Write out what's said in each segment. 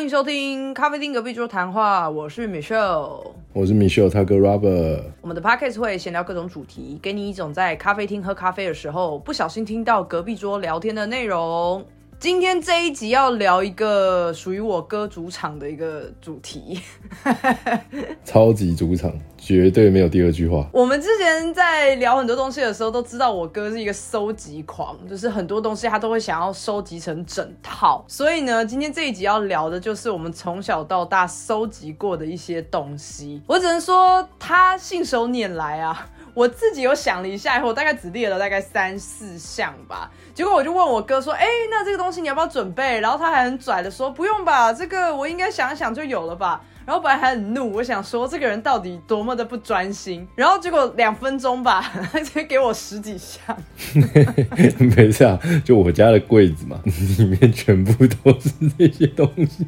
欢迎收听咖啡厅隔壁桌谈话，我是 Michelle，我是 Michelle，他哥 Robert。我们的 podcast 会闲聊各种主题，给你一种在咖啡厅喝咖啡的时候不小心听到隔壁桌聊天的内容。今天这一集要聊一个属于我哥主场的一个主题，超级主场，绝对没有第二句话。我们之前在聊很多东西的时候，都知道我哥是一个收集狂，就是很多东西他都会想要收集成整套。所以呢，今天这一集要聊的就是我们从小到大收集过的一些东西。我只能说，他信手拈来啊。我自己有想了一下以后，大概只列了大概三四项吧。结果我就问我哥说：“哎，那这个东西你要不要准备？”然后他还很拽的说：“不用吧，这个我应该想想就有了吧。”然后本来还很怒，我想说这个人到底多么的不专心。然后结果两分钟吧，他 直接给我十几箱。没事啊，就我家的柜子嘛，里面全部都是这些东西，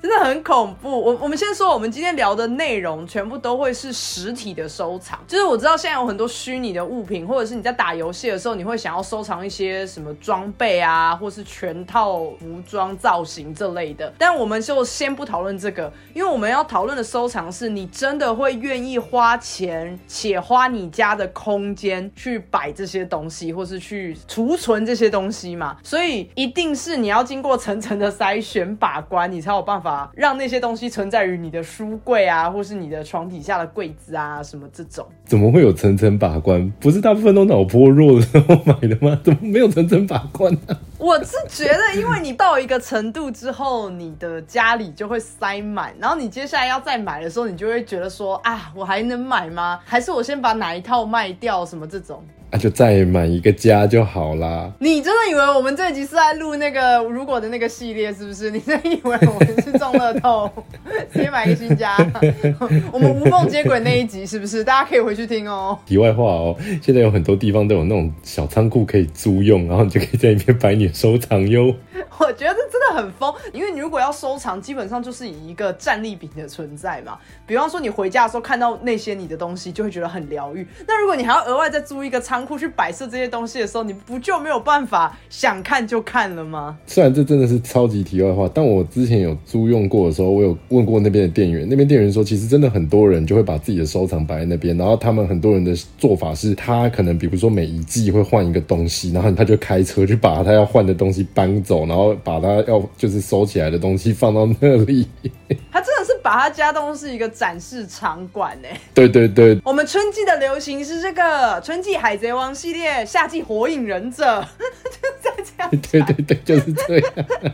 真的很恐怖。我我们先说，我们今天聊的内容全部都会是实体的收藏。就是我知道现在有很多虚拟的物品，或者是你在打游戏的时候，你会想要收藏一些什么什么装备啊，或是全套服装造型这类的。但我们就先不讨论这个，因为我们要。讨论的收藏是你真的会愿意花钱且花你家的空间去摆这些东西，或是去储存这些东西嘛？所以一定是你要经过层层的筛选把关，你才有办法让那些东西存在于你的书柜啊，或是你的床底下的柜子啊，什么这种。怎么会有层层把关？不是大部分都脑波弱的时候买的吗？怎么没有层层把关呢？我是觉得，因为你到一个程度之后，你的家里就会塞满，然后你接下来要再买的时候，你就会觉得说啊，我还能买吗？还是我先把哪一套卖掉？什么这种？那就再买一个家就好啦。你真的以为我们这集是在录那个如果的那个系列，是不是？你真的以为我们是中乐透，直接买一个新家？我们无缝接轨那一集是不是？大家可以回去听哦。题外话哦，现在有很多地方都有那种小仓库可以租用，然后你就可以在里面摆你的收藏哟。我觉得真的很疯，因为你如果要收藏，基本上就是以一个战利品的存在嘛。比方说你回家的时候看到那些你的东西，就会觉得很疗愈。那如果你还要额外再租一个仓库去摆设这些东西的时候，你不就没有办法想看就看了吗？虽然这真的是超级题外话，但我之前有租用过的时候，我有问过那边的店员，那边店员说，其实真的很多人就会把自己的收藏摆在那边，然后他们很多人的做法是，他可能比如说每一季会换一个东西，然后他就开车去把他要换的东西搬走，然后把他要就是收起来的东西放到那里。他真的是把他家当是一个展示场馆呢。对对对，我们春季的流行是这个春季海贼王系列，夏季火影忍者，就在这样。对对对，就是这样。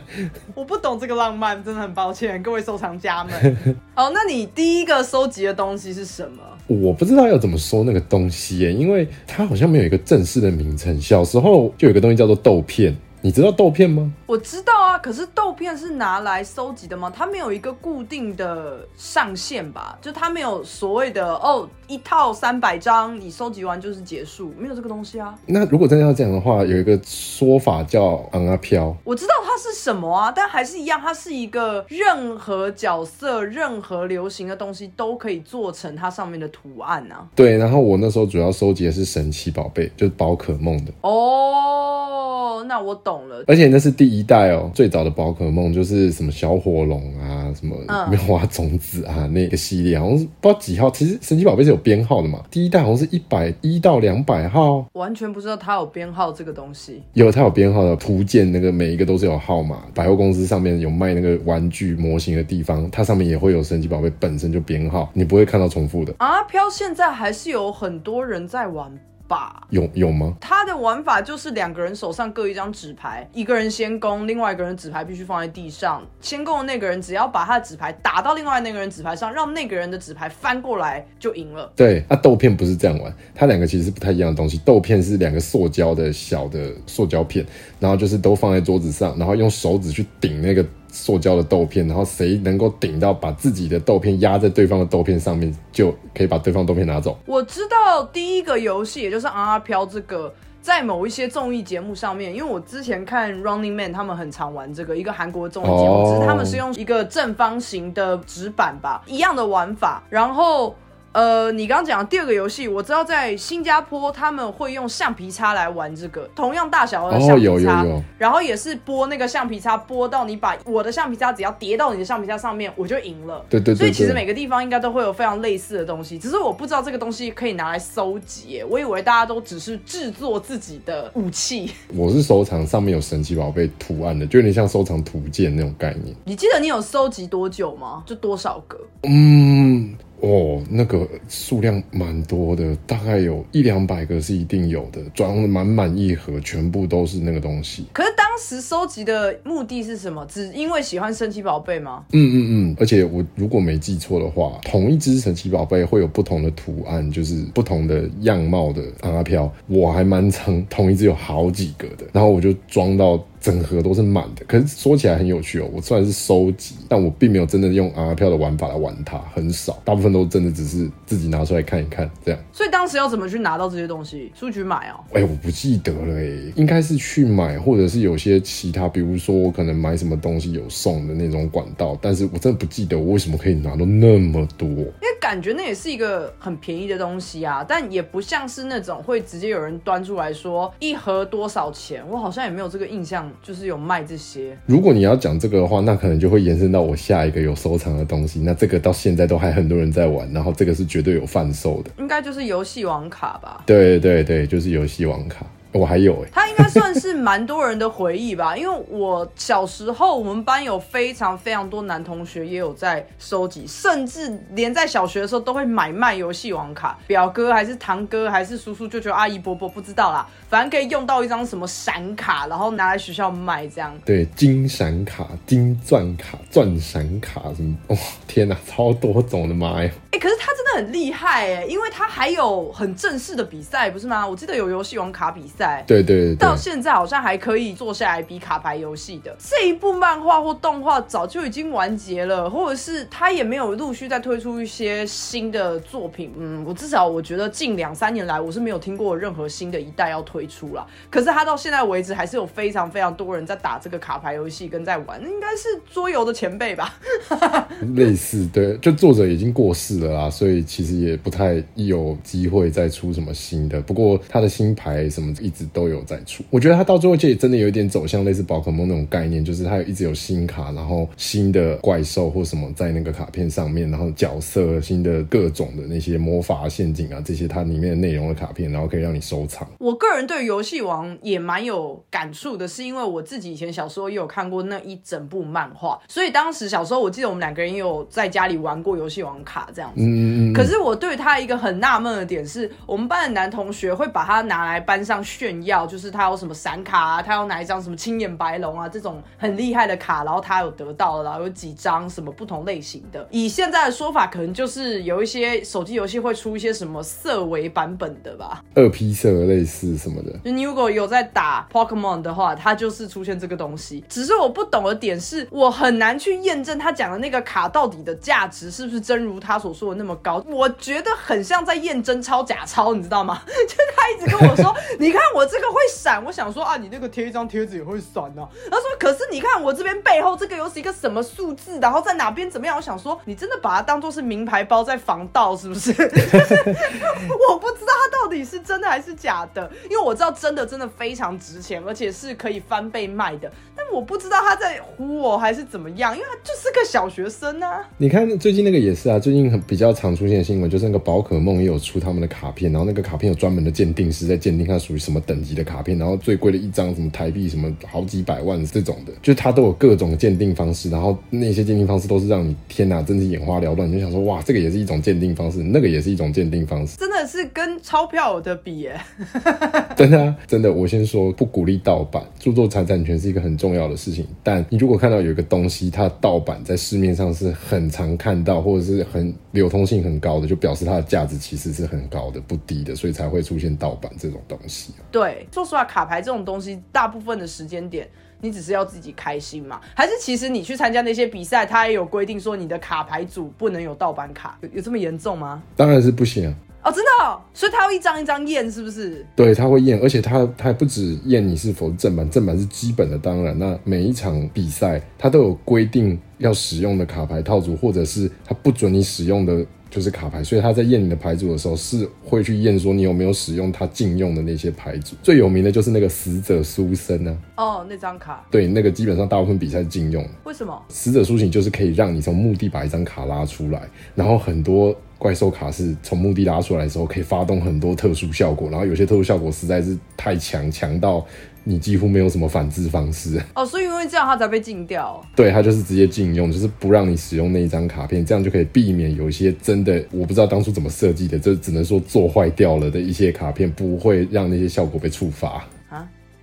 我不懂这个浪漫，真的很抱歉，各位收藏家们。哦，那你第一个收集的东西是什么？我不知道要怎么说那个东西耶，因为它好像没有一个正式的名称。小时候就有个东西叫做豆片。你知道豆片吗？我知道啊，可是豆片是拿来收集的吗？它没有一个固定的上限吧？就它没有所谓的哦，一套三百张，你收集完就是结束，没有这个东西啊。那如果真的要这样的话，有一个说法叫“昂啊飘”。我知道它是什么啊，但还是一样，它是一个任何角色、任何流行的东西都可以做成它上面的图案啊。对，然后我那时候主要收集的是神奇宝贝，就是宝可梦的。哦，那我。懂了，而且那是第一代哦，最早的宝可梦就是什么小火龙啊，什么棉花种子啊，那个系列好像是不知道几号。其实神奇宝贝是有编号的嘛，第一代好像是一百一到两百号，完全不知道它有编号这个东西。有，它有编号的图鉴，那个每一个都是有号码。百货公司上面有卖那个玩具模型的地方，它上面也会有神奇宝贝本身就编号，你不会看到重复的。啊飘现在还是有很多人在玩。吧，有有吗？他的玩法就是两个人手上各一张纸牌，一个人先攻，另外一个人纸牌必须放在地上。先攻的那个人只要把他的纸牌打到另外那个人纸牌上，让那个人的纸牌翻过来就赢了。对，那豆片不是这样玩，它两个其实是不太一样的东西。豆片是两个塑胶的小的塑胶片，然后就是都放在桌子上，然后用手指去顶那个。塑胶的豆片，然后谁能够顶到把自己的豆片压在对方的豆片上面，就可以把对方豆片拿走。我知道第一个游戏，也就是阿飘这个，在某一些综艺节目上面，因为我之前看 Running Man，他们很常玩这个一个韩国综艺节目，只是他们是用一个正方形的纸板吧，一样的玩法，然后。呃，你刚刚讲的第二个游戏，我知道在新加坡他们会用橡皮擦来玩这个，同样大小的橡哦，皮擦，有有有，然后也是拨那个橡皮擦，拨到你把我的橡皮擦只要叠到你的橡皮擦上面，我就赢了。对对对所以其实每个地方应该都会有非常类似的东西，只是我不知道这个东西可以拿来搜集，我以为大家都只是制作自己的武器。我是收藏上面有神奇宝贝图案的，就有点像收藏图鉴那种概念。你记得你有收集多久吗？就多少个？嗯，哦，那个数量蛮多的，大概有一两百个是一定有的，装的满满一盒，全部都是那个东西。可是当时收集的目的是什么？只因为喜欢神奇宝贝吗？嗯嗯嗯，而且我如果没记错的话，同一只神奇宝贝会有不同的图案，就是不同的样貌的阿飘。我还蛮常同一只有好几个的，然后我就装到整盒都是满的。可是说起来很有趣哦，我虽然是收集，但我并没有真的用 R 票的玩法来玩它，很少，大部分都真的只是自己拿出来看一看这样。所以当时要怎么去拿到这些东西？出去买哦。哎、我不记得了哎，应该是去买，或者是有些其他，比如说我可能买什么东西有送的那种管道，但是我真的不记得我为什么可以拿到那么多。因为感觉那也是一个很便宜的东西啊，但也不像是那种会直接有人端出来说一盒多少钱，我好像也没有这个印象，就是有卖这些。如果你要讲这个的话，那可能就会延伸到我下一个有收藏的东西。那这个到现在都还很多人在玩，然后这个是绝对有贩售的。应该就是游戏王卡吧。对对对，就是游戏王卡，我还有哎、他应该算是蛮多人的回忆吧，因为我小时候我们班有非常非常多男同学也有在收集，甚至连在小学的时候都会买卖游戏王卡，表哥还是堂哥还是叔叔舅舅阿姨伯伯不知道啦，反正可以用到一张什么闪卡，然后拿来学校卖这样。对，金闪卡、金钻卡、钻闪卡什么，哇、天哪，超多种的妈呀！哎、可是他真的很厉害哎，因为他还有很正式的比赛，不是吗？我记得有游戏王卡比赛。对对对对，到现在好像还可以坐下来比卡牌游戏的这一部漫画或动画早就已经完结了，或者是他也没有陆续再推出一些新的作品。嗯，我至少我觉得近两三年来我是没有听过任何新的一代要推出啦。可是他到现在为止还是有非常非常多人在打这个卡牌游戏跟在玩，应该是桌游的前辈吧？类似，对，就作者已经过世了啦，所以其实也不太有机会再出什么新的。不过他的新牌什么一直都有在出，我觉得它到最后就也真的有一点走向类似宝可梦那种概念，就是它有一直有新卡，然后新的怪兽或什么在那个卡片上面，然后角色新的各种的那些魔法陷阱啊，这些它里面的内容的卡片，然后可以让你收藏。我个人对游戏王也蛮有感触的，是因为我自己以前小时候也有看过那一整部漫画，所以当时小时候我记得我们两个人也有在家里玩过游戏王卡这样子。嗯嗯嗯，可是我对他一个很纳闷的点是，我们班的男同学会把它拿来班上炫耀，就是他有什么闪卡啊，他有哪一张什么青眼白龙啊这种很厉害的卡，然后他有得到了，然后有几张什么不同类型的。以现在的说法，可能就是有一些手机游戏会出一些什么色违版本的吧。二 P 色类似什么的。就你如果有在打 Pokemon 的话，它就是出现这个东西。只是我不懂的点是，我很难去验证他讲的那个卡到底的价值是不是真如他所说的那么高。我觉得很像在验真钞假钞，你知道吗？就是他一直跟我说，你看我这个会闪，我想说啊，你那个贴一张贴纸也会闪啊。他说，可是你看我这边背后这个又是一个什么数字，然后在哪边怎么样？我想说，你真的把它当做是名牌包在防盗是不是？我不知道它到底是真的还是假的，因为我知道真的真的非常值钱，而且是可以翻倍卖的。但我不知道他在唬我还是怎么样，因为他就是个小学生啊。你看最近那个也是啊，最近很比较常出现的新闻，就是那个宝可梦也有出他们的卡片，然后那个卡片有专门的鉴定师在鉴定它属于什么等级的卡片，然后最贵的一张什么台币什么好几百万这种的，就是它都有各种鉴定方式，然后那些鉴定方式都是让你天哪，真是眼花缭乱，你就想说哇，这个也是一种鉴定方式，那个也是一种鉴定方式，真的是跟钞票有的比耶。真的、啊、真的，我先说不鼓励盗版，著作财产权是一个很重要的事情。但你如果看到有一个东西，它盗版在市面上是很常看到，或者是很流通性很高的，就表示它的价值其实是很高的，不低的，所以才会出现盗版这种东西。对，说实话，卡牌这种东西，大部分的时间点。你只是要自己开心嘛？还是其实你去参加那些比赛，它也有规定说你的卡牌组不能有盗版卡，有有这么严重吗？当然是不行啊。哦，真的、哦，所以他要一张一张验，是不是？对，他会验，而且他他还不止验你是否正版，正版是基本的，当然，那每一场比赛他都有规定要使用的卡牌套组，或者是他不准你使用的就是卡牌，所以他在验你的牌组的时候是会去验说你有没有使用他禁用的那些牌组。最有名的就是那个死者苏生呢、哦，那张卡对，那个基本上大部分比赛禁用。为什么？死者苏醒就是可以让你从墓地把一张卡拉出来，然后很多怪兽卡是从墓地拉出来的时候可以发动很多特殊效果，然后有些特殊效果实在是太强，强到你几乎没有什么反制方式。哦，所以因为这样他才被禁掉。对，它就是直接禁用，就是不让你使用那一张卡片，这样就可以避免有一些真的我不知道当初怎么设计的，这只能说做坏掉了的一些卡片，不会让那些效果被触发。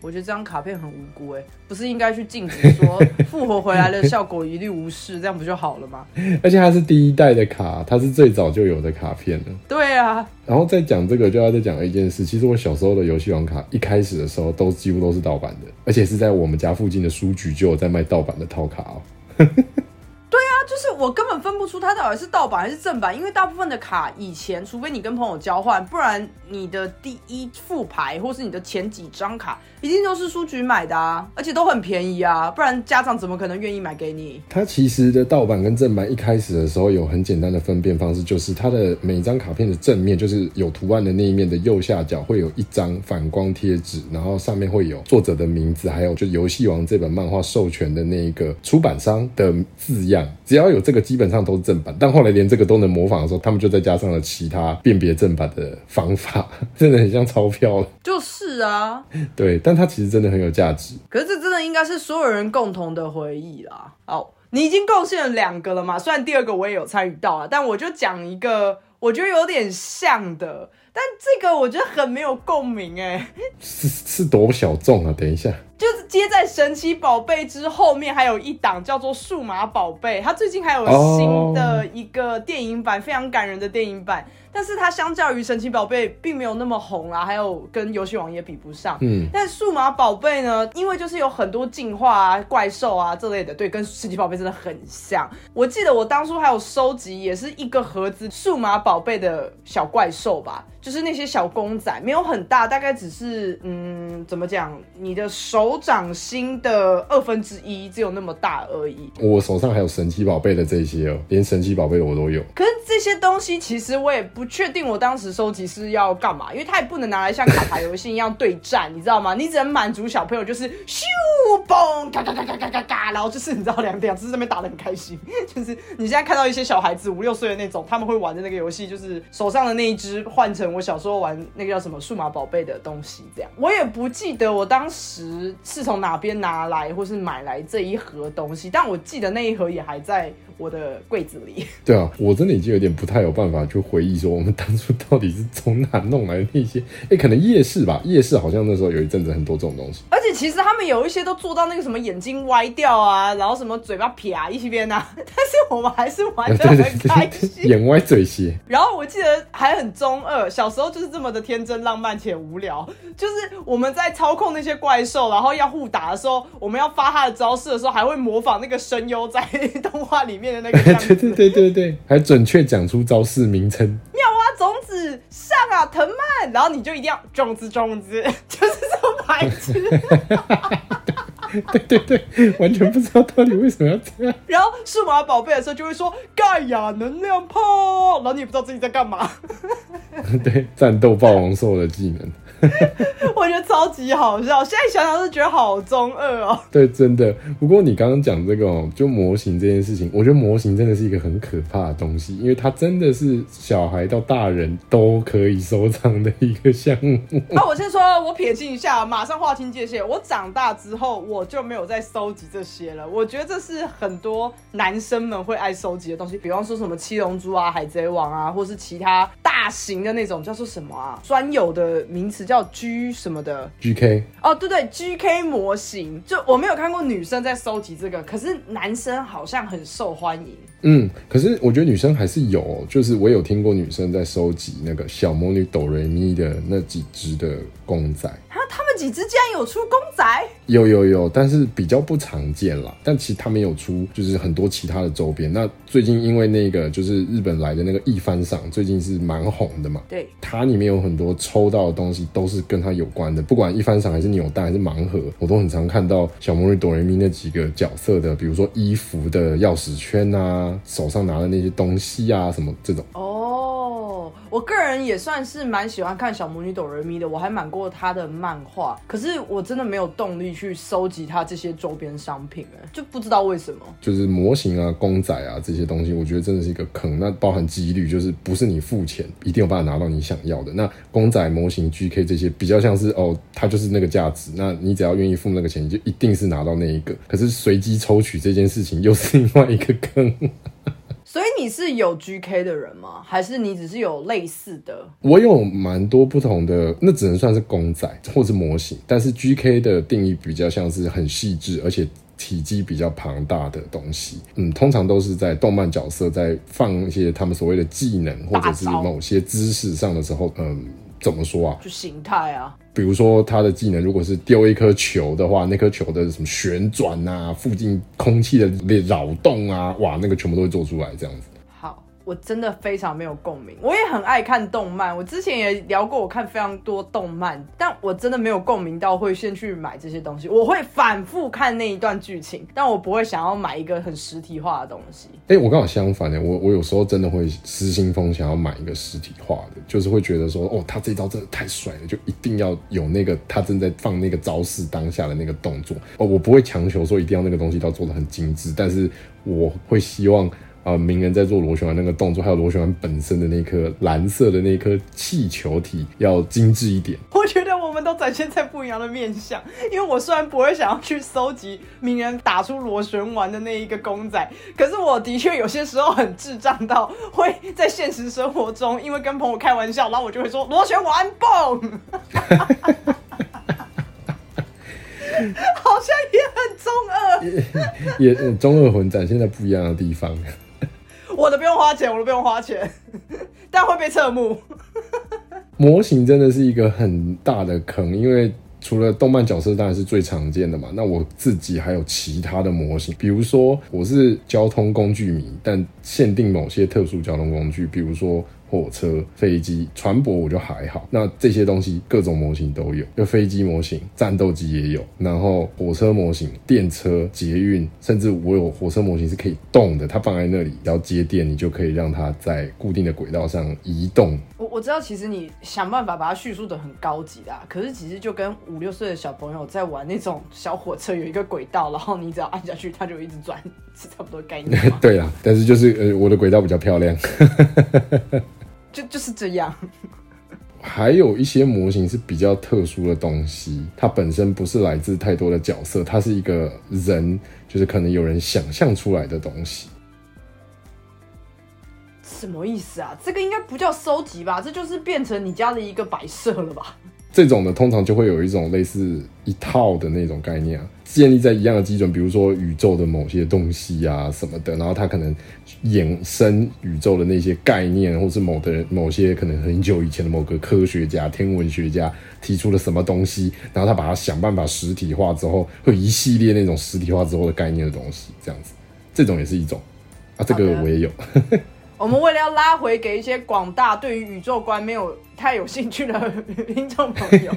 啊，我觉得这张卡片很无辜哎，不是应该去禁止说 复活回来的效果一律无视，这样不就好了吗？而且它是第一代的卡，它是最早就有的卡片了。对啊，然后再讲这个，就要再讲一件事。其实我小时候的游戏王卡一开始的时候都几乎都是盗版的，而且是在我们家附近的书局就有在卖盗版的套卡哦。就是我根本分不出它到底是盗版还是正版，因为大部分的卡以前，除非你跟朋友交换，不然你的第一副牌或是你的前几张卡，一定都是书局买的啊，而且都很便宜啊，不然家长怎么可能愿意买给你？它其实的盗版跟正版一开始的时候有很简单的分辨方式，就是它的每张卡片的正面，就是有图案的那一面的右下角会有一张反光贴纸，然后上面会有作者的名字，还有就《游戏王》这本漫画授权的那一个出版商的字样。只要有这个，基本上都是正版。但后来连这个都能模仿的时候，他们就再加上了其他辨别正版的方法，真的很像钞票了。就是啊，对，但它其实真的很有价值。可是这真的应该是所有人共同的回忆啦。哦，你已经贡献了两个了嘛？虽然第二个我也有参与到了，但我就讲一个我觉得有点像的，但这个我觉得很没有共鸣哎。是是多小众啊？等一下，就是接在神奇宝贝之后面还有一档叫做数码宝贝，它最近还有新的一个电影版，非常感人的电影版。但是它相较于神奇宝贝并没有那么红啦，还有跟游戏王也比不上。嗯，但数码宝贝呢，因为就是有很多进化啊、怪兽啊这类的，对，跟神奇宝贝真的很像。我记得我当初还有收集，也是一个盒子数码宝贝的小怪兽吧，就是那些小公仔，没有很大，大概只是嗯，怎么讲，你的手掌心的二分之一，只有那么大而已。我手上还有神奇宝贝的这些哦，连神奇宝贝我都有。可是这些东西其实我也不确定，我当时收集是要干嘛，因为它也不能拿来像卡牌游戏一样对战，你知道吗？你只能满足小朋友，就是咻嘣嘎嘎嘎嘎嘎嘎嘎，然后就是你知道两两只这边打的很开心。就是你现在看到一些小孩子五六岁的那种，他们会玩的那个游戏，就是手上的那一只换成我小时候玩那个叫什么数码宝贝的东西，这样。我也不记得我当时是从哪边拿来或是买来这一盒东西，但我记得那一盒也还在我的柜子里。对啊，我真的已经有点不太有办法去回忆说我们当初到底是从哪弄来的那些，哎，可能夜市吧，夜市好像那时候有一阵子很多这种东西。而且其实他们有一些都做到那个什么眼睛歪掉啊，然后什么嘴巴撇啊一边啊，但是我们还是玩的很开心。眼歪嘴斜。然后我记得还很中二，小时候就是这么的天真浪漫且无聊。就是我们在操控那些怪兽，然后要互打的时候，我们要发他的招式的时候，还会模仿那个声优在 动画里面的那个 样子。对对对对对，还准确讲出招式名称。妙蛙种子上啊，藤蔓，然后你就一定要种子种子，就是这么白痴。对对对，完全不知道到底为什么要这样。然后数码宝贝的时候就会说盖亚能量炮，然后你也不知道自己在干嘛。对，战斗霸王兽的技能。我觉得超级好笑，现在想想都觉得好中二哦。对，真的。不过你刚刚讲这个哦，就模型这件事情，我觉得模型真的是一个很可怕的东西，因为它真的是小孩到大人都可以收藏的一个项目。那我先说，我撇清一下，马上划清界限。我长大之后，我就没有再收集这些了。我觉得这是很多男生们会爱收集的东西，比方说什么七龙珠啊、海贼王啊，或是其他大型的那种叫做什么啊，专有的名词叫 G 什么的。GK 哦，对对，GK 模型，就我没有看过女生在收集这个，可是男生好像很受欢迎。嗯，可是我觉得女生还是有哦，就是我有听过女生在收集那个小魔女哆瑞咪的那几只的公仔。啊，他们几只竟然有出公仔？有有有，但是比较不常见啦。但其实他们有出，就是很多其他的周边。那最近因为那个就是日本来的那个一番赏，最近是蛮红的嘛。对，它里面有很多抽到的东西都是跟它有关的，不管一番赏还是扭蛋还是盲盒，我都很常看到小魔女哆瑞咪那几个角色的，比如说衣服的钥匙圈啊，手上拿的那些东西啊，什么这种。哦。我个人也算是蛮喜欢看小魔女哆瑞咪的，我还买过她的漫画，可是我真的没有动力去收集她这些周边商品，哎，就不知道为什么。就是模型啊、公仔啊这些东西，我觉得真的是一个坑。那包含几率，就是不是你付钱一定有办法拿到你想要的。那公仔模型、GK 这些比较像是哦，它就是那个价值，那你只要愿意付那个钱，你就一定是拿到那一个。可是随机抽取这件事情又是另外一个坑。所以你是有 GK 的人吗？还是你只是有类似的？我有蛮多不同的，那只能算是公仔或是模型。但是 GK 的定义比较像是很细致，而且体积比较庞大的东西。嗯，通常都是在动漫角色在放一些他们所谓的技能或者是某些姿势上的时候，嗯。怎么说啊？就形态啊，比如说他的技能，如果是丢一颗球的话，那颗球的什么旋转啊，附近空气的扰动啊，哇，那个全部都会做出来，这样子。我真的非常没有共鸣，我也很爱看动漫，我之前也聊过，我看非常多动漫，但我真的没有共鸣到会先去买这些东西。我会反复看那一段剧情，但我不会想要买一个很实体化的东西。哎，我刚好相反呢，我我有时候真的会失心疯，想要买一个实体化的，就是会觉得说，哦，他这招真的太帅了，就一定要有那个他正在放那个招式当下的那个动作。哦，我不会强求说一定要那个东西要做的很精致，但是我会希望。啊，鸣人在做螺旋丸那个动作，还有螺旋丸本身的那颗蓝色的那颗气球体要精致一点。我觉得我们都展现在不一样的面相，因为我虽然不会想要去搜集鸣人打出螺旋丸的那一个公仔，可是我的确有些时候很智障到会在现实生活中，因为跟朋友开玩笑，然后我就会说螺旋丸蹦。好像也很中二，也中二魂展现在不一样的地方。我的不用花钱，我的不用花钱，但会被侧目。模型真的是一个很大的坑，因为除了动漫角色当然是最常见的嘛，那我自己还有其他的模型，比如说我是交通工具迷，但限定某些特殊交通工具，比如说。火车、飞机、船舶我就还好，那这些东西各种模型都有，就飞机模型、战斗机也有，然后火车模型、电车、捷运，甚至我有火车模型是可以动的，它放在那里然后接电，你就可以让它在固定的轨道上移动。我我知道，其实你想办法把它叙述的很高级的，可是其实就跟五六岁的小朋友在玩那种小火车，有一个轨道，然后你只要按下去，它就一直转，是差不多概念。对啊，但是就是呃，我的轨道比较漂亮。就就是这样，还有一些模型是比较特殊的东西，它本身不是来自太多的角色，它是一个人，就是可能有人想象出来的东西。什么意思啊？这个应该不叫收集吧？这就是变成你家的一个摆设了吧？这种的通常就会有一种类似一套的那种概念啊，建立在一样的基准，比如说宇宙的某些东西啊什么的，然后它可能衍生宇宙的那些概念，或是某的某些可能很久以前的某个科学家、天文学家提出了什么东西，然后他把它想办法实体化之后，会一系列那种实体化之后的概念的东西，这样子，这种也是一种。啊，这个我也有。我们为了要拉回给一些广大对于宇宙观没有太有兴趣的 听众朋友，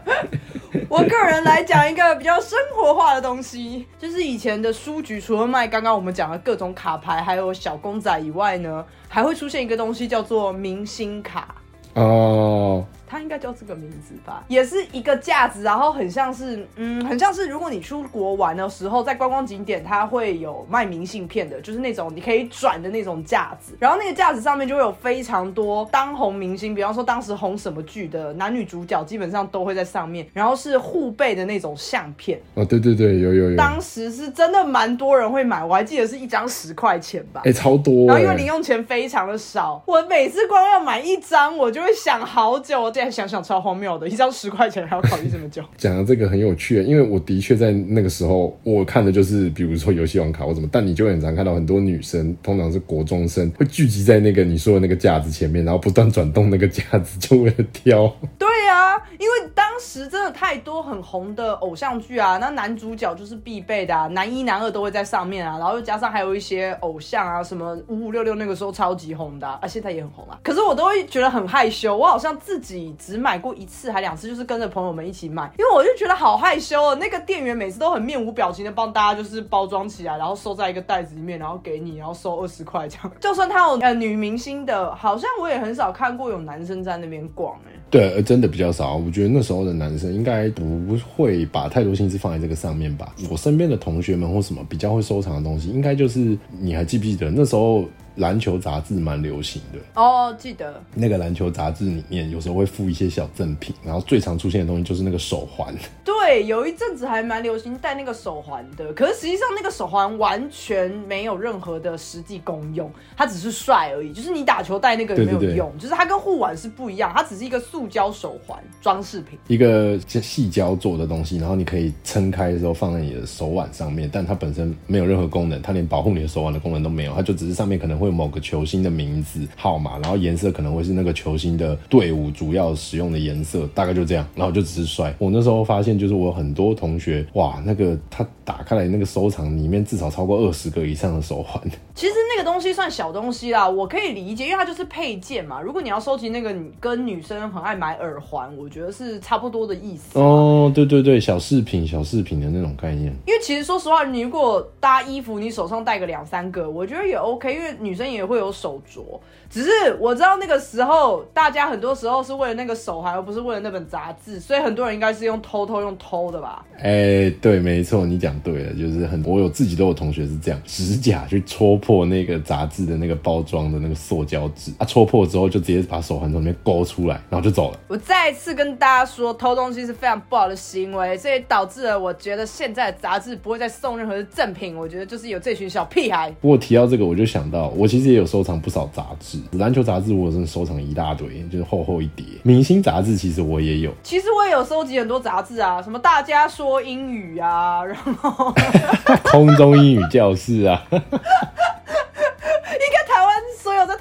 我个人来讲一个比较生活化的东西，就是以前的书局除了卖刚刚我们讲的各种卡牌，还有小公仔以外呢，还会出现一个东西叫做明星卡哦。它应该叫这个名字吧，也是一个架子，然后很像是，嗯，很像是如果你出国玩的时候，在观光景点，它会有卖明信片的，就是那种你可以转的那种架子，然后那个架子上面就会有非常多当红明星，比方说当时红什么剧的男女主角，基本上都会在上面，然后是互背的那种相片。哦，对对对，有有有。当时是真的蛮多人会买，我还记得是一张十块钱吧，哎，超多。然后因为零用钱非常的少，我每次光要买一张，我就会想好久。在想想想超荒谬的，一张十块钱还要考虑这么久。讲的这个很有趣，因为我的确在那个时候，我看的就是比如说游戏王卡或什么，但你就很常看到很多女生，通常是国中生，会聚集在那个你说的那个架子前面，然后不断转动那个架子，就为了挑。对啊，因为当时真的太多很红的偶像剧啊，那男主角就是必备的啊，男一男二都会在上面啊，然后又加上还有一些偶像啊，什么五五六六那个时候超级红的啊，啊现在也很红啊。可是我都会觉得很害羞，我好像自己只买过一次还两次，就是跟着朋友们一起买，因为我就觉得好害羞哦。那个店员每次都很面无表情的帮大家就是包装起来，然后收在一个袋子里面，然后给你，然后收二十块这样。就算他有呃女明星的，好像我也很少看过有男生在那边逛哎、对，呃真的比较少。我觉得那时候的男生应该不会把太多心思放在这个上面吧。我身边的同学们或什么比较会收藏的东西，应该就是你还记不记得那时候篮球杂志蛮流行的？哦，记得那个篮球杂志里面有时候会附一些小赠品，然后最常出现的东西就是那个手环。对，有一阵子还蛮流行戴那个手环的，可是实际上那个手环完全没有任何的实际功用，它只是帅而已。就是你打球戴那个也没有用，就是它跟护腕是不一样，它只是一个塑胶手环装饰品。一个细胶做的东西，然后你可以撑开的时候放在你的手腕上面，但它本身没有任何功能，它连保护你的手腕的功能都没有，它就只是上面可能会有某个球星的名字、号码，然后颜色可能会是那个球星的队伍主要使用的颜色，大概就这样，然后就只是摔。我那时候发现，就是我很多同学，哇，那个他打开来那个收藏里面至少超过二十个以上的手环，其实那个东西算小东西啦，我可以理解，因为它就是配件嘛。如果你要收集那个你跟女生很爱买耳环，我觉得是差不多的意思。哦，对对对，小饰品、小饰品的那种概念。因为其实说实话，你如果搭衣服，你手上戴个两三个，我觉得也 OK，因为女女生也会有手镯。只是我知道那个时候，大家很多时候是为了那个手环，而不是为了那本杂志，所以很多人应该是用偷偷用偷的吧。哎、对，没错，你讲对了，就是很，我有自己都有同学是这样，指甲去戳破那个杂志的那个包装的那个塑胶纸，啊，戳破之后就直接把手环从里面勾出来，然后就走了。我再一次跟大家说，偷东西是非常不好的行为，这也导致了我觉得现在的杂志不会再送任何的赠品。我觉得就是有这群小屁孩。不过提到这个，我就想到，我其实也有收藏不少杂志，篮球杂志我真的收藏一大堆，就是厚厚一叠。明星杂志其实我也有，其实我也有收集很多杂志啊，什么大家说英语啊，然后 空中英语教室啊，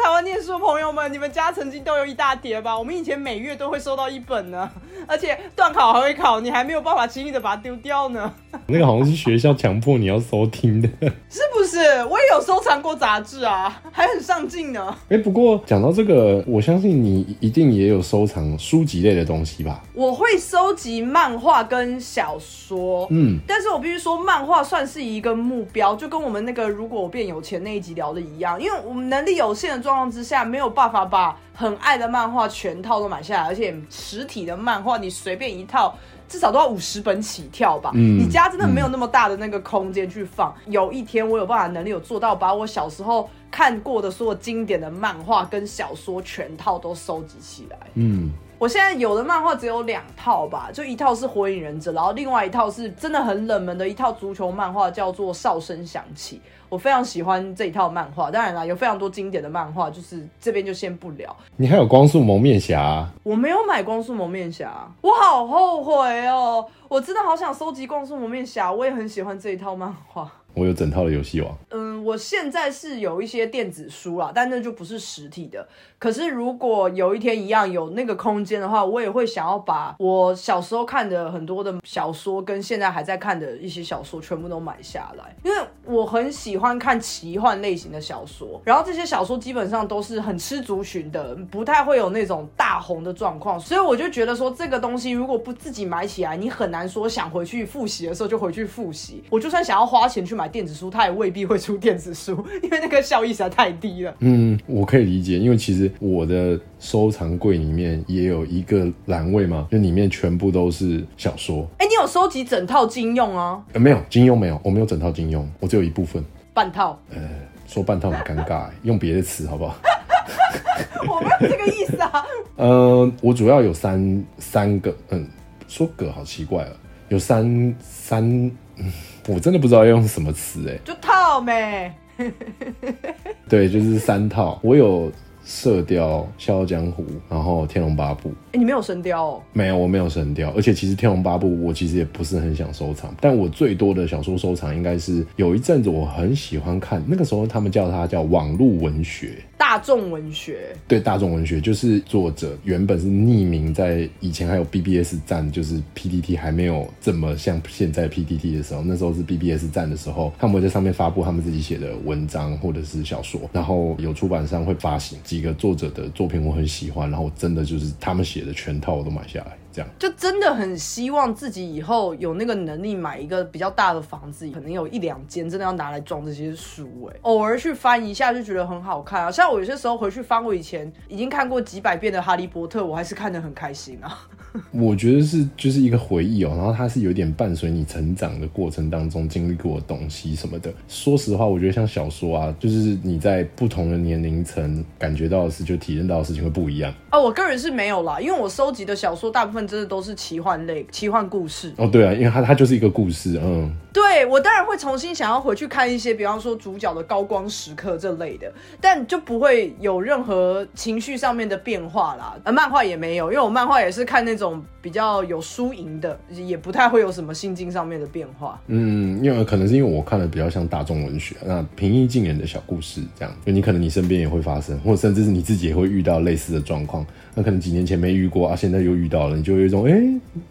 台湾念书的朋友们，你们家曾经都有一大叠吧？我们以前每月都会收到一本呢，而且断考还会考，你还没有办法轻易的把它丢掉呢，那个好像是学校强迫你要收听的。是不是？我也有收藏过杂志啊，还很上进呢。哎、不过讲到这个，我相信你一定也有收藏书籍类的东西吧？我会收集漫画跟小说，嗯，但是我必须说，漫画算是一个目标，就跟我们那个如果我变有钱那一集聊的一样，因为我们能力有限的状况之下，没有办法把很爱的漫画全套都买下来，而且实体的漫画你随便一套。至少都要五十本起跳吧，嗯你家真的没有那么大的那个空间去放。有一天我有办法能力有做到，把我小时候看过的所有经典的漫画跟小说全套都收集起来。嗯，我现在有的漫画只有两套吧，就一套是《火影忍者》，然后另外一套是真的很冷门的一套足球漫画，叫做《哨声响起》。我非常喜欢这一套漫画，当然啦，有非常多经典的漫画，就是这边就先不聊。你还有光速蒙面侠、啊，我没有买光速蒙面侠，我好后悔哦！我真的好想收集光速蒙面侠，我也很喜欢这一套漫画。我有整套的游戏王。嗯，我现在是有一些电子书啦，但那就不是实体的。可是如果有一天一样有那个空间的话，我也会想要把我小时候看的很多的小说，跟现在还在看的一些小说全部都买下来，因为我很喜欢看奇幻类型的小说。然后这些小说基本上都是很吃族群的，不太会有那种大红的状况，所以我就觉得说这个东西如果不自己买起来，你很难说想回去复习的时候就回去复习。我就算想要花钱去买电子书，它也未必会出电子书，因为那个效益实在太低了。嗯，我可以理解，因为其实我的收藏柜里面也有一个栏位嘛，就里面全部都是小说。哎、你有收集整套金庸啊？呃，没有金庸没有，我没有整套金庸，我只有一部分。半套？呃说半套很尴尬欸，用别的词好不好？我没有这个意思啊。呃，我主要有三三个，嗯，说个好奇怪啊，有三三，嗯我真的不知道要用什么词哎。就套没。对，就是三套，我有《射雕》《笑傲江湖》，然后《天龙八部》。哎、你没有神雕哦？没有，我没有神雕，而且其实《天龙八部》我其实也不是很想收藏，但我最多的小说收藏应该是有一阵子我很喜欢看，那个时候他们叫它叫网络文学，大大众文学。对大众文学，就是作者原本是匿名，在以前还有 BBS 站，就是 PTT 还没有这么像现在 PTT 的时候，那时候是 BBS 站的时候，他们会在上面发布他们自己写的文章或者是小说，然后有出版商会发行几个作者的作品，我很喜欢，然后真的就是他们写的全套我都买下来。这样就真的很希望自己以后有那个能力买一个比较大的房子，可能有一两间，真的要拿来装这些书。哎，偶尔去翻一下就觉得很好看啊。像我有些时候回去翻我以前已经看过几百遍的《哈利波特》，我还是看得很开心啊。我觉得是就是一个回忆哦，然后它是有点伴随你成长的过程当中经历过的东西什么的。说实话，我觉得像小说啊，就是你在不同的年龄层感觉到的事，就体验到的事情会不一样。啊，我个人是没有啦，因为我收集的小说大部分。真的都是奇幻类、奇幻故事哦，对啊，因为它它就是一个故事，嗯，对我当然会重新想要回去看一些，比方说主角的高光时刻这类的，但就不会有任何情绪上面的变化啦。呃，漫画也没有，因为我漫画也是看那种比较有输赢的，也不太会有什么心境上面的变化。嗯，因为可能是因为我看的比较像大众文学，那平易近人的小故事这样，就你可能你身边也会发生，或者甚至是你自己也会遇到类似的状况。那可能几年前没遇过啊，现在又遇到了，你就有一种哎，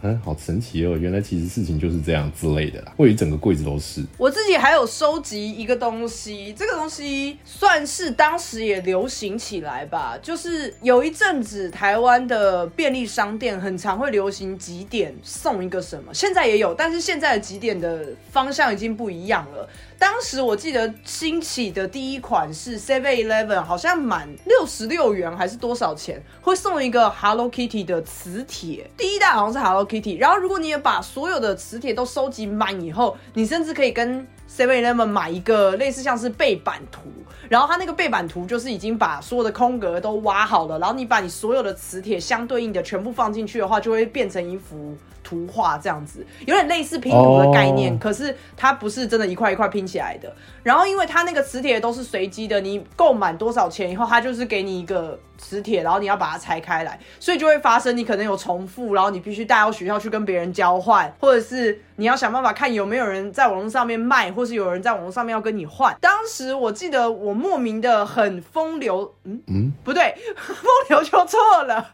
嗯，好神奇哦，原来其实事情就是这样之类的啦。或者整个柜子都是。我自己还有收集一个东西，这个东西算是当时也流行起来吧，就是有一阵子台湾的便利商店很常会流行几点送一个什么，现在也有，但是现在的几点的方向已经不一样了。当时我记得兴起的第一款是 Seven Eleven，好像满六十六元还是多少钱，会送一个 Hello Kitty 的磁铁。第一代好像是 Hello Kitty，然后如果你也把所有的磁铁都收集满以后，你甚至可以跟 Seven Eleven 买一个类似像是背板图，然后它那个背板图就是已经把所有的空格都挖好了，然后你把你所有的磁铁相对应的全部放进去的话，就会变成一幅。图画这样子有点类似拼图的概念，可是它不是真的一块一块拼起来的。然后因为它那个磁铁都是随机的，你购买多少钱以后，它就是给你一个磁铁，然后你要把它拆开来，所以就会发生你可能有重复，然后你必须带到学校去跟别人交换，或者是你要想办法看有没有人在网络上面卖，或是有人在网络上面要跟你换。当时我记得我莫名的很风流，嗯嗯，不对，风流就错了。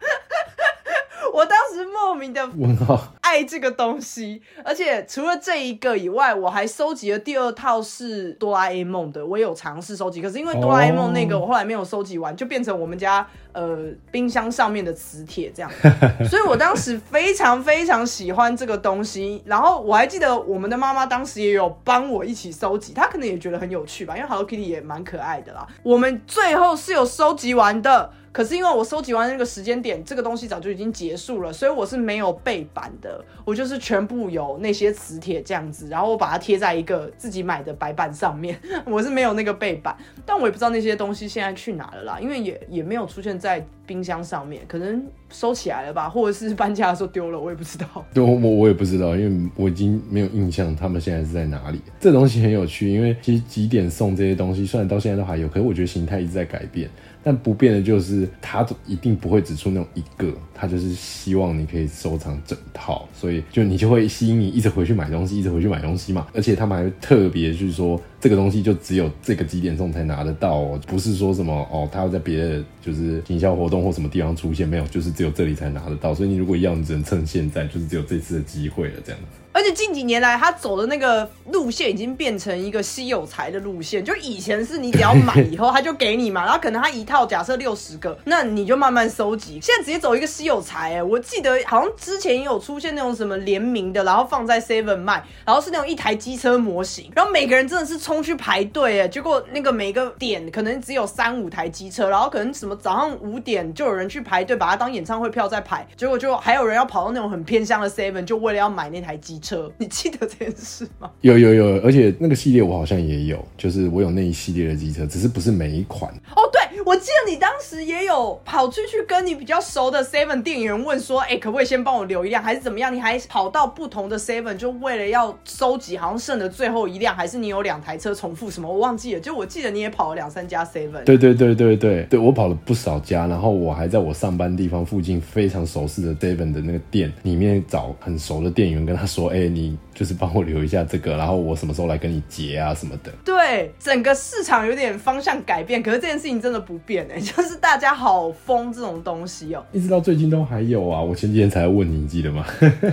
我当时莫名的问号。爱这个东西，而且除了这一个以外，我还收集了第二套是哆啦 A 梦的，我有尝试收集，可是因为哆啦 A 梦那个我后来没有收集完，就变成我们家呃冰箱上面的磁铁这样，所以我当时非常非常喜欢这个东西，然后我还记得我们的妈妈当时也有帮我一起收集，她可能也觉得很有趣吧，因为 Hello Kitty 也蛮可爱的啦，我们最后是有收集完的。可是因为我收集完那个时间点，这个东西早就已经结束了，所以我是没有背板的，我就是全部有那些磁铁这样子，然后我把它贴在一个自己买的白板上面，我是没有那个背板，但我也不知道那些东西现在去哪了啦，因为也也没有出现在冰箱上面，可能收起来了吧，或者是搬家的时候丢了，我也不知道。对，我我也不知道，因为我已经没有印象他们现在是在哪里。这东西很有趣，因为其实几点送这些东西，虽然到现在都还有，可是我觉得形态一直在改变。但不变的就是，它一定不会只出那种一个，它就是希望你可以收藏整套，所以就你就会吸引你一直回去买东西，一直回去买东西嘛。而且他们还特别去说，这个东西就只有这个几点钟才拿得到，哦，不是说什么哦，它要在别的就是营销活动或什么地方出现，没有，就是只有这里才拿得到。所以你如果要，你只能趁现在，就是只有这次的机会了，这样子。而且近几年来，他走的那个路线已经变成一个稀有财的路线。就以前是你只要买以后，他就给你嘛，然后可能他一套假设六十个，那你就慢慢收集。现在直接走一个稀有财，我记得好像之前也有出现那种什么联名的，然后放在 Seven 卖，然后是那种一台机车模型，然后每个人真的是冲去排队，哎，结果那个每个点可能只有三五台机车，然后可能什么早上五点就有人去排队，把它当演唱会票在排，结果就还有人要跑到那种很偏乡的 Seven，就为了要买那台机。车，你记得这件事吗？有有有，而且那个系列我好像也有，就是我有那一系列的机车，只是不是每一款。哦，对，我记得你当时也有跑出去跟你比较熟的 Seven 店员问说，哎，可不可以先帮我留一辆，还是怎么样？你还跑到不同的 Seven，就为了要收集，好像剩的最后一辆，还是你有两台车重复什么？我忘记了。就我记得你也跑了两三家 Seven。对对对对对对，我跑了不少家，然后我还在我上班地方附近非常熟悉的 Seven 的那个店里面找很熟的店员，跟他说。哎，你就是帮我留一下这个，然后我什么时候来跟你结啊什么的。对，整个市场有点方向改变，可是这件事情真的不不变哎，就是大家好疯这种东西哦、一直到最近都还有啊。我前几天才问你，你记得吗？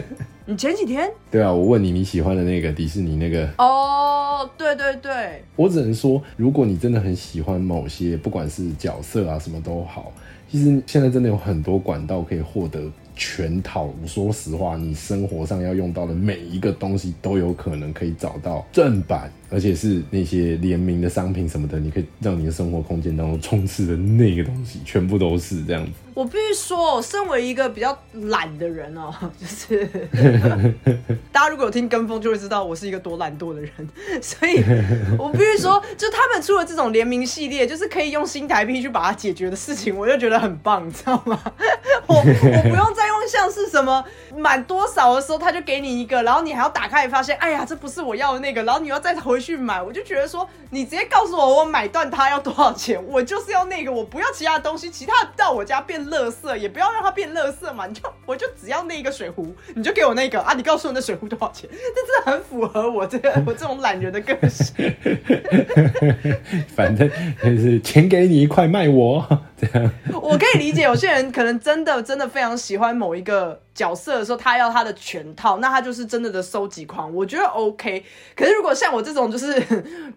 你前几天对啊，我问你你喜欢的那个迪士尼那个，哦，对对对，我只能说，如果你真的很喜欢某些，不管是角色啊什么都好，其实现在真的有很多管道可以获得全套。我说实话，你生活上要用到的每一个东西都有可能可以找到正版，而且是那些联名的商品什么的，你可以让你的生活空间当中充斥的那个东西，全部都是这样子。我必须说，我身为一个比较懒的人哦、就是 大家如果有听跟风，就会知道我是一个多懒惰的人，所以我必须说，就他们出了这种联名系列，就是可以用新台币去把它解决的事情，我就觉得很棒，你知道吗？我我不用再用像是什么满多少的时候他就给你一个，然后你还要打开发现，哎呀，这不是我要的那个，然后你要再回去买，我就觉得说，你直接告诉我我买断它要多少钱，我就是要那个，我不要其他的东西，其他到我家变乐色，也不要让它变乐色嘛，你就我就只要那一个水壶，你就给我那个啊，你告诉我那水壶多少钱，这真的很符合我这个我这种懒人的个性。反正就是钱给你一块卖我。我可以理解有些人可能真的真的非常喜欢某一个角色的时候，他要他的全套，那他就是真的的收集狂，我觉得 OK。可是如果像我这种就是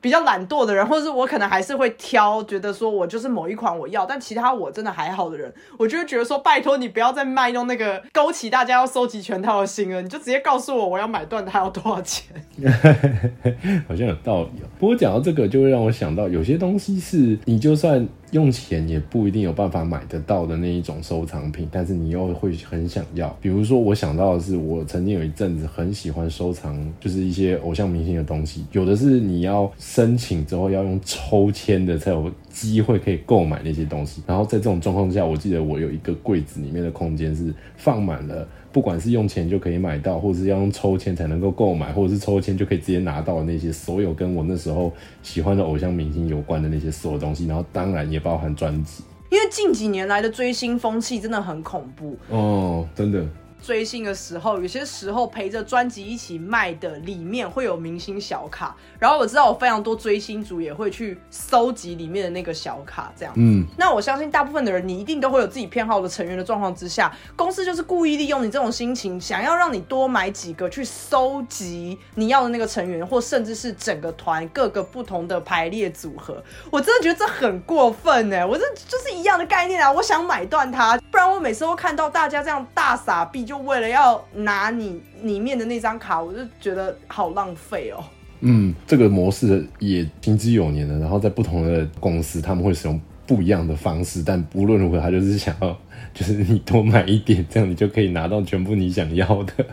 比较懒惰的人，或者是我可能还是会挑，觉得说我就是某一款我要，但其他我真的还好的人，我就会觉得说，拜托你不要再卖弄那个勾起大家要收集全套的心了，你就直接告诉我我要买断它要多少钱。好像有道理哦。不过讲到这个，就会让我想到，有些东西是你就算用钱也不一定有办法买得到的那一种收藏品，但是你又会很想要。比如说，我想到的是，我曾经有一阵子很喜欢收藏，就是一些偶像明星的东西，有的是你要申请之后要用抽签的才有机会可以购买那些东西。然后在这种状况下，我记得我有一个柜子里面的空间是放满了。不管是用钱就可以买到，或者是要用抽签才能够购买，或者是抽签就可以直接拿到的那些所有跟我那时候喜欢的偶像明星有关的那些所有东西，然后当然也包含专辑。因为近几年来的追星风气真的很恐怖，哦，真的。追星的时候，有些时候陪着专辑一起卖的里面会有明星小卡，然后我知道我非常多追星族也会去搜集里面的那个小卡，这样。嗯，那我相信大部分的人，你一定都会有自己偏好的成员的状况之下，公司就是故意利用你这种心情，想要让你多买几个去搜集你要的那个成员，或甚至是整个团各个不同的排列组合。我真的觉得这很过分哎！我这就是一样的概念啊！我想买断它，不然我每次都看到大家这样大傻逼，就为了要拿你里面的那张卡，我就觉得好浪费哦。嗯，这个模式也行之有年了。然后在不同的公司，他们会使用不一样的方式，但无论如何，他就是想要，就是你多买一点，这样你就可以拿到全部你想要的。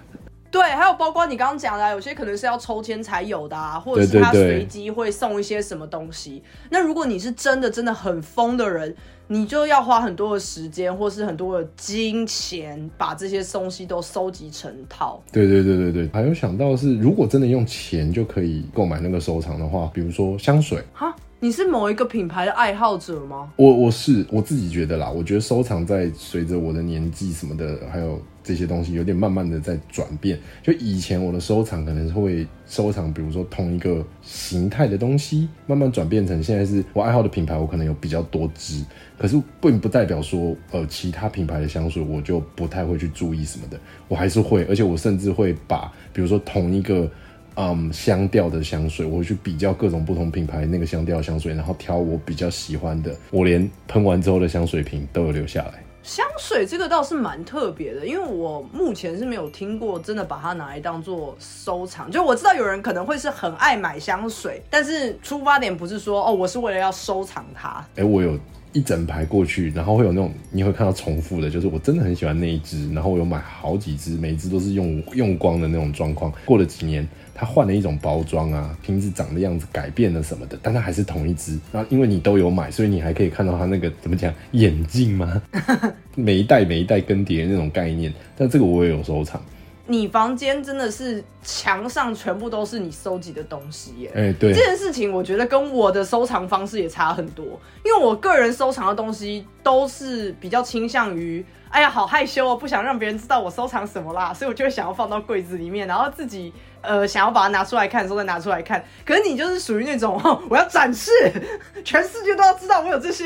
对，还有包括你刚刚讲的、啊，有些可能是要抽签才有的啊，或者是他随机会送一些什么东西。那如果你是真的真的很疯的人，你就要花很多的时间，或是很多的金钱，把这些东西都收集成套。对对对对对，还有想到是，如果真的用钱就可以购买那个收藏的话，比如说香水，哈，你是某一个品牌的爱好者吗？我我是我自己觉得啦，我觉得收藏在随着我的年纪什么的，还有这些东西，有点慢慢的在转变。就以前我的收藏可能会收藏，比如说同一个形态的东西，慢慢转变成现在是我爱好的品牌，我可能有比较多支。可是并不代表说，呃，其他品牌的香水我就不太会去注意什么的，我还是会，而且我甚至会把，比如说同一个。嗯，香调的香水，我会去比较各种不同品牌那个香调的香水，然后挑我比较喜欢的。我连喷完之后的香水瓶都有留下来。香水这个倒是蛮特别的，因为我目前是没有听过真的把它拿来当做收藏。就我知道有人可能会是很爱买香水，但是出发点不是说哦，我是为了要收藏它。哎、我有一整排过去，然后会有那种你会看到重复的，就是我真的很喜欢那一支，然后我有买好几支，每一支都是用用光的那种状况。过了几年，它换了一种包装啊，瓶子长的样子改变了什么的，但它还是同一只。然后因为你都有买，所以你还可以看到它那个怎么讲眼镜吗？每一代每一代更迭的那种概念。但这个我也有收藏。你房间真的是墙上全部都是你收集的东西耶。哎、对这，件事情，我觉得跟我的收藏方式也差很多，因为我个人收藏的东西都是比较倾向于，哎呀，好害羞哦，不想让别人知道我收藏什么啦，所以我就会想要放到柜子里面，然后自己呃想要把它拿出来看的时候再拿出来看。可是你就是属于那种我要展示，全世界都要知道我有这些。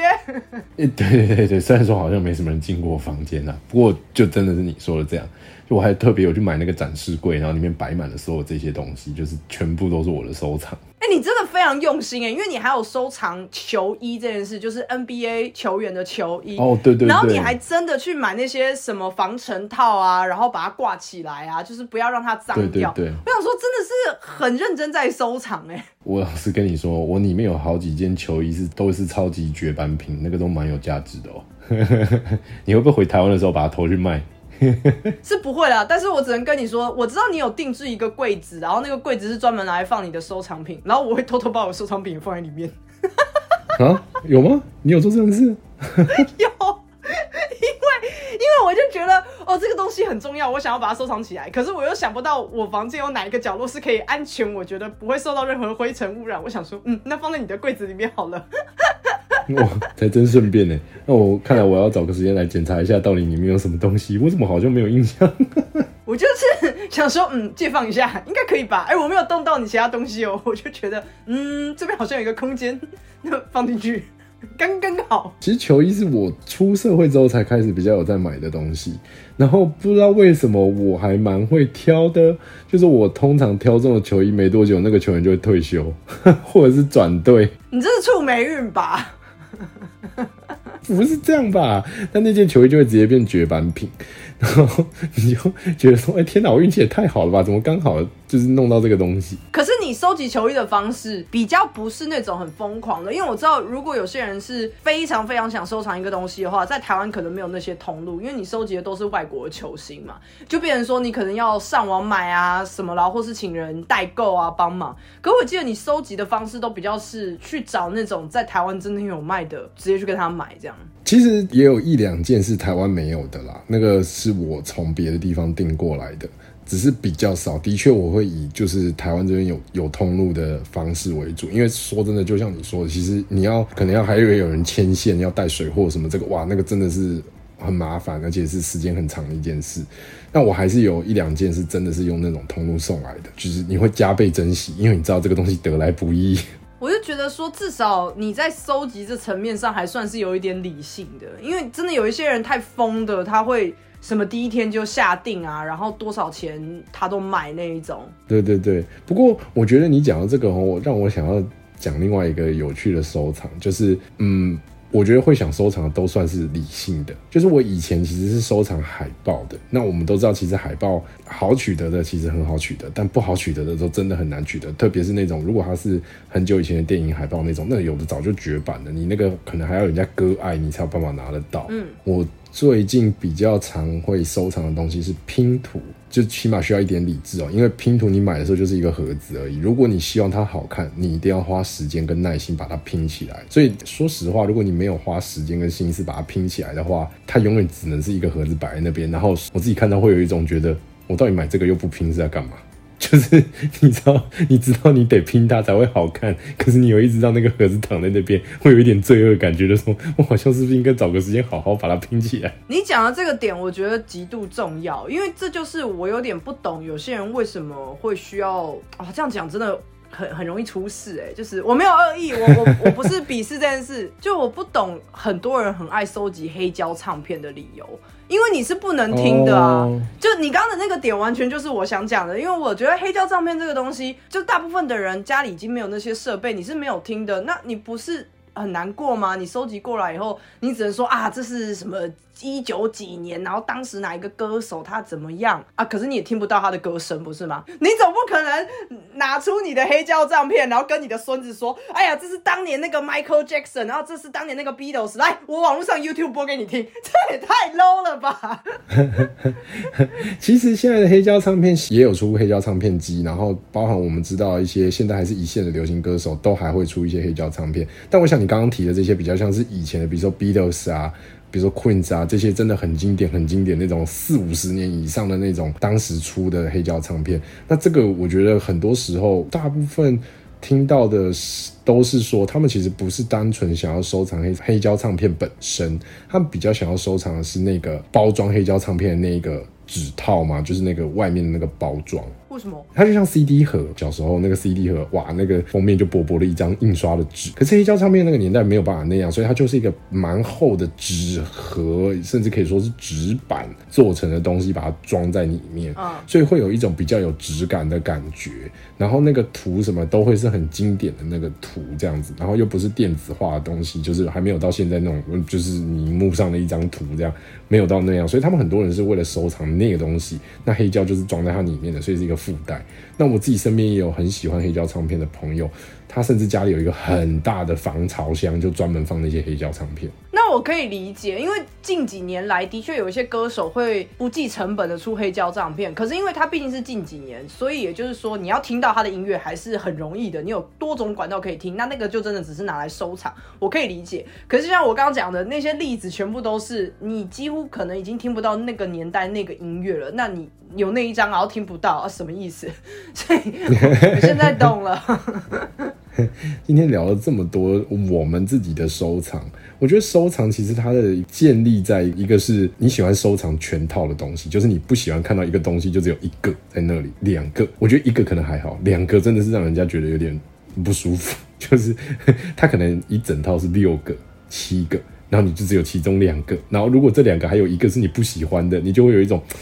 对对对对，虽然说好像没什么人进过房间啊，不过就真的是你说的这样。就我还特别有去买那个展示柜，然后里面摆满了所有这些东西，就是全部都是我的收藏。哎，你真的非常用心哎，因为你还有收藏球衣这件事，就是 NBA 球员的球衣哦，对对。然后你还真的去买那些什么防尘套啊，然后把它挂起来啊，就是不要让它脏掉。对对。我想说，真的是很认真在收藏哎。我是跟你说，我里面有好几件球衣是都是超级绝版品，那个都蛮有价值的哦。你会不会回台湾的时候把它偷去卖？是不会啦，但是我只能跟你说，我知道你有定制一个柜子，然后那个柜子是专门拿来放你的收藏品，然后我会偷偷把我收藏品放在里面。啊，有吗？你有做这件事？有，因为因为我就觉得哦，这个东西很重要，我想要把它收藏起来。可是我又想不到我房间有哪一个角落是可以安全，我觉得不会受到任何灰尘污染。我想说，嗯，那放在你的柜子里面好了。哇，才真顺便呢。那我看来我要找个时间来检查一下，到底里面有什么东西。我怎么好像没有印象？我就是想说，嗯，借放一下，应该可以吧？哎，我没有动到你其他东西哦，我就觉得，嗯，这边好像有一个空间，那放进去。刚刚好。其实球衣是我出社会之后才开始比较有在买的东西，然后不知道为什么我还蛮会挑的，就是我通常挑中的球衣没多久，那个球员就会退休，或者是转队。你这是触霉运吧？不是这样吧？那那件球衣就会直接变绝版品。然后你就觉得说：“哎，天哪，我运气也太好了吧？怎么刚好就是弄到这个东西？”可是你收集球衣的方式比较不是那种很疯狂的，因为我知道，如果有些人是非常非常想收藏一个东西的话，在台湾可能没有那些通路，因为你收集的都是外国的球星嘛，就变成说你可能要上网买啊什么啦，或是请人代购啊帮忙。可我记得你收集的方式都比较是去找那种在台湾真的有卖的，直接去跟他买这样。其实也有一两件是台湾没有的啦，那个是我从别的地方订过来的，只是比较少。的确，我会以就是台湾这边有有通路的方式为主，因为说真的，就像你说的，其实你要可能要还以为有人牵线，要带水货什么，这个哇，那个真的是很麻烦，而且是时间很长的一件事。那我还是有一两件是真的是用那种通路送来的，就是你会加倍珍惜，因为你知道这个东西得来不易。我就觉得说，至少你在收集这层面上还算是有一点理性的，因为真的有一些人太疯的，他会什么第一天就下定啊，然后多少钱他都买那一种。对对对，不过我觉得你讲的这个哦，让我想要讲另外一个有趣的收藏，就是嗯。我觉得会想收藏的都算是理性的，就是我以前其实是收藏海报的。那我们都知道，其实海报好取得的其实很好取得，但不好取得的都真的很难取得。特别是那种如果它是很久以前的电影海报那种，那有的早就绝版了，你那个可能还要人家割爱，你才有办法拿得到。嗯，我。最近比较常会收藏的东西是拼图，就起码需要一点理智哦，因为拼图你买的时候就是一个盒子而已。如果你希望它好看，你一定要花时间跟耐心把它拼起来。所以说实话，如果你没有花时间跟心思把它拼起来的话，它永远只能是一个盒子摆在那边。然后我自己看到会有一种觉得，我到底买这个又不拼是在干嘛？就是 你知道，你知道你得拼它才会好看，可是你又一直让那个盒子躺在那边，会有一点罪恶感，觉得说我好像是不是应该找个时间好好把它拼起来？你讲的这个点，我觉得极度重要，因为这就是我有点不懂，有些人为什么会需要啊？这样讲真的很很容易出事哎！就是我没有恶意，我我我不是鄙视这件事，就我不懂很多人很爱收集黑胶唱片的理由。因为你是不能听的啊，就你刚刚的那个点，完全就是我想讲的。因为我觉得黑胶唱片这个东西，就大部分的人家里已经没有那些设备，你是没有听的。那你不是很难过吗？你收集过来以后，你只能说啊，这是什么？一九几年，然后当时哪一个歌手他怎么样啊？可是你也听不到他的歌声，不是吗？你总不可能拿出你的黑胶唱片，然后跟你的孙子说：“哎呀，这是当年那个 Michael Jackson，然后这是当年那个 Beatles。”来，我网络上 YouTube 播给你听，这也太 low 了吧！其实现在的黑胶唱片也有出黑胶唱片机，然后包含我们知道一些现在还是一线的流行歌手都还会出一些黑胶唱片。但我想你刚刚提的这些比较像是以前的，比如说 Beatles 啊。比如说 Queen 啊，这些真的很经典、很经典那种四五十年以上的那种当时出的黑胶唱片。那这个我觉得很多时候，大部分听到的都是说，他们其实不是单纯想要收藏黑黑胶唱片本身，他们比较想要收藏的是那个包装黑胶唱片的那个纸套嘛，就是那个外面的那个包装。我为什么？它就像 CD 盒，小时候那个 CD 盒，哇，那个封面就薄薄的一张印刷的纸。可是黑胶唱片那个年代没有办法那样，所以它就是一个蛮厚的纸盒，甚至可以说是纸板做成的东西，把它装在里面，嗯所以会有一种比较有质感的感觉。然后那个图什么都会是很经典的那个图这样子，然后又不是电子化的东西，就是还没有到现在那种，嗯就是你荧幕上的一张图这样，没有到那样，所以他们很多人是为了收藏那个东西，那黑胶就是装在它里面的，所以是一个附带。那我自己身边也有很喜欢黑胶唱片的朋友，他甚至家里有一个很大的防潮箱，就专门放那些黑胶唱片。那我可以理解，因为近几年来的确有一些歌手会不计成本的出黑胶唱片，可是因为他毕竟是近几年，所以也就是说你要听到他的音乐还是很容易的，你有多种管道可以听，那那个就真的只是拿来收藏，我可以理解。可是像我刚刚讲的那些例子，全部都是你几乎可能已经听不到那个年代那个音乐了，那你有那一张然后听不到啊，什么意思？所以我我现在懂了。今天聊了这么多我们自己的收藏，我觉得收藏其实它的建立在一个是你喜欢收藏全套的东西，就是你不喜欢看到一个东西就只有一个在那里，两个，我觉得一个可能还好，两个真的是让人家觉得有点不舒服，就是 它可能一整套是六个、七个，然后你就只有其中两个，然后如果这两个还有一个是你不喜欢的，你就会有一种。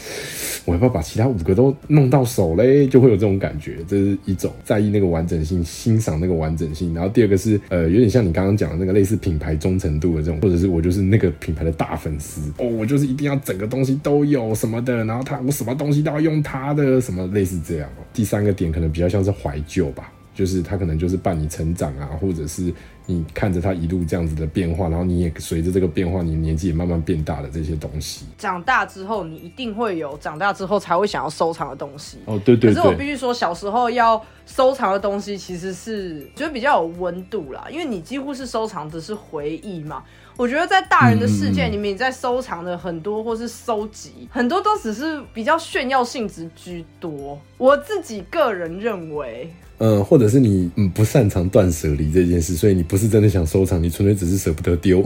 我要不要把其他五个都弄到手嘞？就会有这种感觉，这是一种在意那个完整性，欣赏那个完整性。然后第二个是，呃，有点像你刚刚讲的那个类似品牌忠诚度的这种，或者是我就是那个品牌的大粉丝哦，我就是一定要整个东西都有什么的，然后他我什么东西都要用他的，什么类似这样。第三个点可能比较像是怀旧吧。就是他可能就是伴你成长啊，或者是你看着他一路这样子的变化，然后你也随着这个变化，你年纪也慢慢变大的这些东西。长大之后，你一定会有长大之后才会想要收藏的东西。哦，对对对。可是我必须说，小时候要收藏的东西其实是觉得比较有温度啦，因为你几乎是收藏的是回忆嘛。我觉得在大人的世界里面，你在收藏的很多或是收集很多都只是比较炫耀性质居多。我自己个人认为。嗯，或者是你嗯不擅长断舍离这件事，所以你不是真的想收藏，你纯粹只是舍不得丢。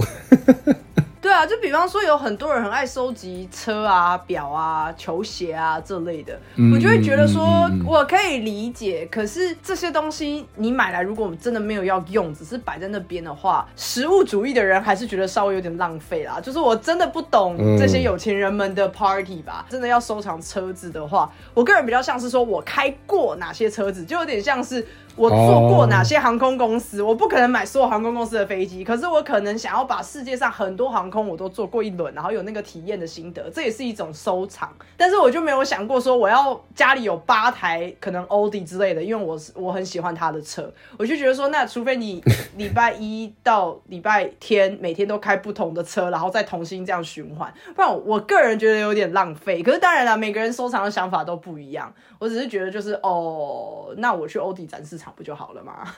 对啊，就比方说有很多人很爱收集车啊、表啊、球鞋啊这类的，我就会觉得说我可以理解。可是这些东西你买来，如果我们真的没有要用，只是摆在那边的话，实物主义的人还是觉得稍微有点浪费啦。就是我真的不懂这些有钱人们的 party 吧。真的要收藏车子的话，我个人比较像是说我开过哪些车子，就有点像是。我坐过哪些航空公司？我不可能买所有航空公司的飞机，可是我可能想要把世界上很多航空我都坐过一轮，然后有那个体验的心得，这也是一种收藏。但是我就没有想过说我要家里有八台可能奥迪之类的，因为我是我很喜欢他的车，我就觉得说，那除非你礼拜一到礼拜天每天都开不同的车，然后再重新这样循环，不然我个人觉得有点浪费。可是当然了，每个人收藏的想法都不一样。我只是觉得就是哦，那我去欧迪展示场不就好了吗？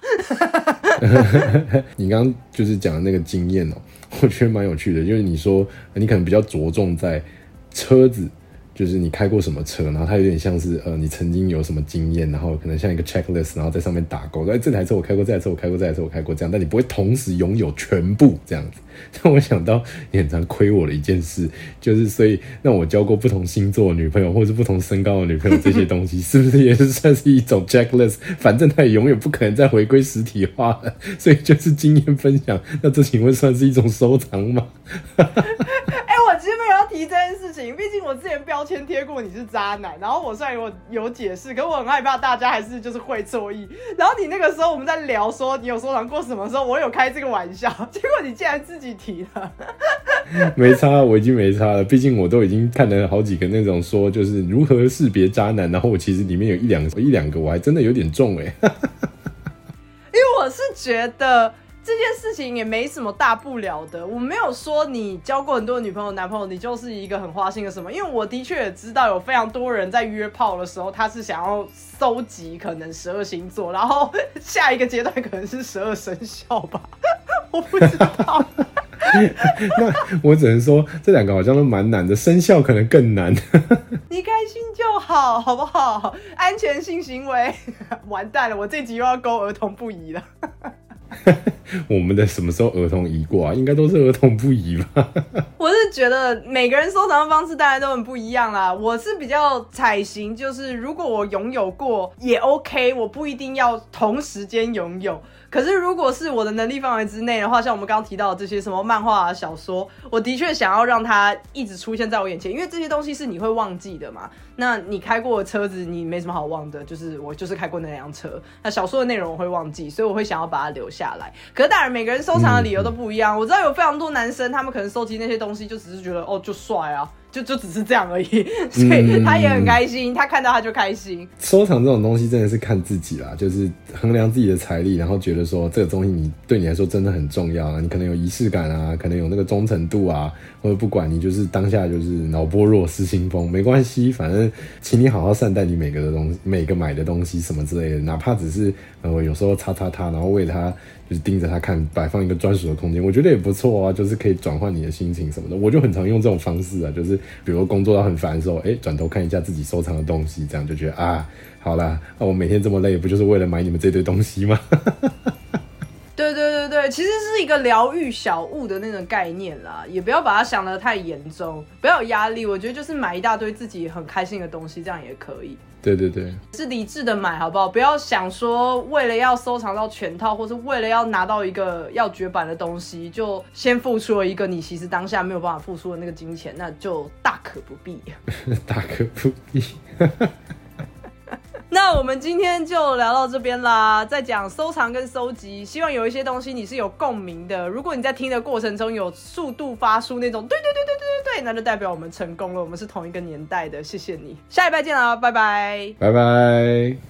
你刚刚就是讲的那个经验哦，我觉得蛮有趣的，因为你说你可能比较着重在车子。就是你开过什么车，然后它有点像是呃，你曾经有什么经验，然后可能像一个 checklist，然后在上面打勾。哎，这台车我开过，这台车我开过，这台车我开过，这样，但你不会同时拥有全部这样子。让我想到你很常亏我的一件事，就是所以让我交过不同星座的女朋友，或是不同身高的女朋友，这些东西是不是也是算是一种 checklist？反正它也永远不可能再回归实体化了，所以就是经验分享。那这请问算是一种收藏吗？其实没有要提这件事情，毕竟我之前标签贴过你是渣男，然后我虽然有有解释，可我很害怕大家还是就是会错意。然后你那个时候我们在聊说你有收藏过什么时候，我有开这个玩笑，结果你竟然自己提了。没差，我已经没差了，毕竟我都已经看了好几个那种说就是如何识别渣男，然后我其实里面有一两个一两个我还真的有点重哎，因为我是觉得。这件事情也没什么大不了的，我没有说你交过很多女朋友、男朋友，你就是一个很花心的什么。因为我的确也知道有非常多人在约炮的时候，他是想要搜集可能十二星座，然后下一个阶段可能是十二生肖吧，我不知道。那我只能说这两个好像都蛮难的，生肖可能更难。你开心就好，好不好？安全性行为，完蛋了，我这集又要勾儿童不宜了。我们的什么时候儿童移过啊？应该都是儿童不移吧？我是觉得每个人收藏的方式大家都很不一样啦。我是比较采行，就是如果我拥有过也 OK，我不一定要同时间拥有。可是如果是我的能力范围之内的话，像我们刚刚提到的这些什么漫画啊、小说，我的确想要让它一直出现在我眼前，因为这些东西是你会忘记的嘛。那你开过的车子，你没什么好忘的，就是我就是开过那辆车。那小说的内容我会忘记，所以我会想要把它留下来。可是当然，每个人收藏的理由都不一样。我知道有非常多男生，他们可能收集那些东西，就只是觉得哦，就帅啊。就就只是这样而已，所以他也很开心，他看到他就开心。收藏这种东西真的是看自己啦，就是衡量自己的财力，然后觉得说这个东西你对你来说真的很重要啊，你可能有仪式感啊，可能有那个忠诚度啊，或者不管你就是当下就是脑波弱失心疯，没关系，反正请你好好善待你每个的东西，每个买的东西什么之类的，哪怕只是呃有时候擦擦它，然后为它。就是盯着他看，摆放一个专属的空间，我觉得也不错啊。就是可以转换你的心情什么的，我就很常用这种方式啊。就是比如工作到很烦的时候，哎，转头看一下自己收藏的东西，这样就觉得啊，好啦，那我每天这么累，不就是为了买你们这堆东西吗？对对对对，其实是一个疗愈小物的那种概念啦，也不要把它想得太严重，不要有压力。我觉得就是买一大堆自己很开心的东西，这样也可以。对对对，是理智的买，好不好？不要想说为了要收藏到全套，或是为了要拿到一个要绝版的东西，就先付出了一个你其实当下没有办法付出的那个金钱，那就大可不必。大可不必。那我们今天就聊到这边啦，在讲收藏跟收集，希望有一些东西你是有共鸣的。如果你在听的过程中有速度发出那种对对对对对对对，那就代表我们成功了，我们是同一个年代的。谢谢你，下一拜见啦，拜拜，拜拜。